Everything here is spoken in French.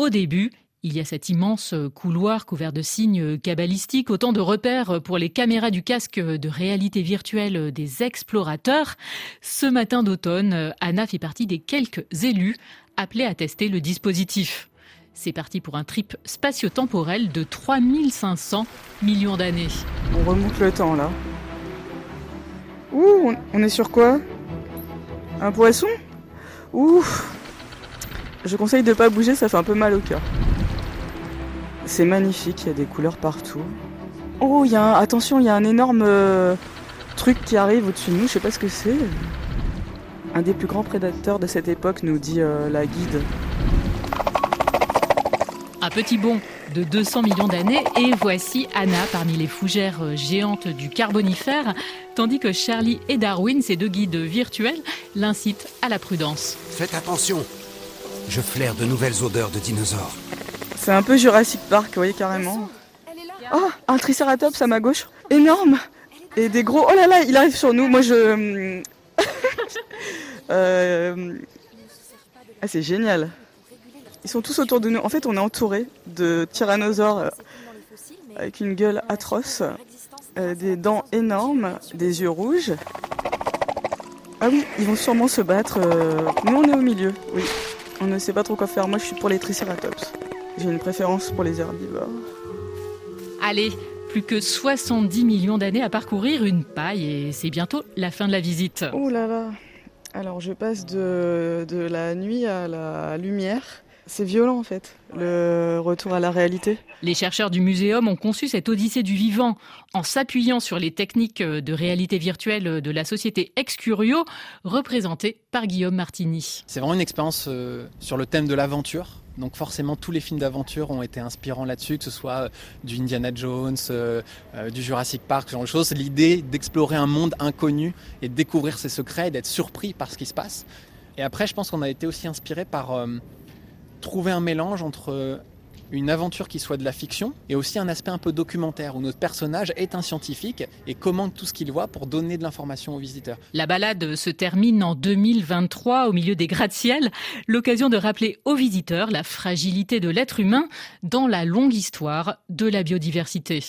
Au début, il y a cet immense couloir couvert de signes cabalistiques, autant de repères pour les caméras du casque de réalité virtuelle des explorateurs. Ce matin d'automne, Anna fait partie des quelques élus appelés à tester le dispositif. C'est parti pour un trip spatio-temporel de 3500 millions d'années. On remonte le temps là. Ouh, on est sur quoi? Un poisson? Ouh Je conseille de pas bouger, ça fait un peu mal au cœur. C'est magnifique, il y a des couleurs partout. Oh, il y a attention, il y a un énorme euh, truc qui arrive au-dessus de nous, je sais pas ce que c'est. Un des plus grands prédateurs de cette époque nous dit euh, la guide. Un petit bond de 200 millions d'années et voici Anna parmi les fougères euh, géantes du Carbonifère, tandis que Charlie et Darwin, ces deux guides virtuels, l'incitent à la prudence. Faites attention, je flaire de nouvelles odeurs de dinosaures. C'est un peu Jurassic Park, vous voyez carrément. Oh, un tricératops à ma gauche, énorme Et des gros... Oh là là, il arrive sur nous, moi je... euh... Ah, c'est génial. Ils sont tous autour de nous. En fait, on est entouré de tyrannosaures euh, avec une gueule atroce, euh, des dents énormes, des yeux rouges. Ah oui, ils vont sûrement se battre. Nous, on est au milieu, oui. On ne sait pas trop quoi faire. Moi, je suis pour les tricératops. J'ai une préférence pour les herbivores. Allez, plus que 70 millions d'années à parcourir, une paille, et c'est bientôt la fin de la visite. Oh là là Alors je passe de, de la nuit à la lumière. C'est violent en fait, le retour à la réalité. Les chercheurs du muséum ont conçu cette odyssée du vivant en s'appuyant sur les techniques de réalité virtuelle de la société Excurio, représentée par Guillaume Martini. C'est vraiment une expérience euh, sur le thème de l'aventure. Donc forcément, tous les films d'aventure ont été inspirants là-dessus, que ce soit euh, du Indiana Jones, euh, euh, du Jurassic Park, ce genre de choses. L'idée d'explorer un monde inconnu et de découvrir ses secrets, d'être surpris par ce qui se passe. Et après, je pense qu'on a été aussi inspiré par euh, trouver un mélange entre une aventure qui soit de la fiction et aussi un aspect un peu documentaire où notre personnage est un scientifique et commande tout ce qu'il voit pour donner de l'information aux visiteurs. La balade se termine en 2023 au milieu des gratte-ciel, l'occasion de rappeler aux visiteurs la fragilité de l'être humain dans la longue histoire de la biodiversité.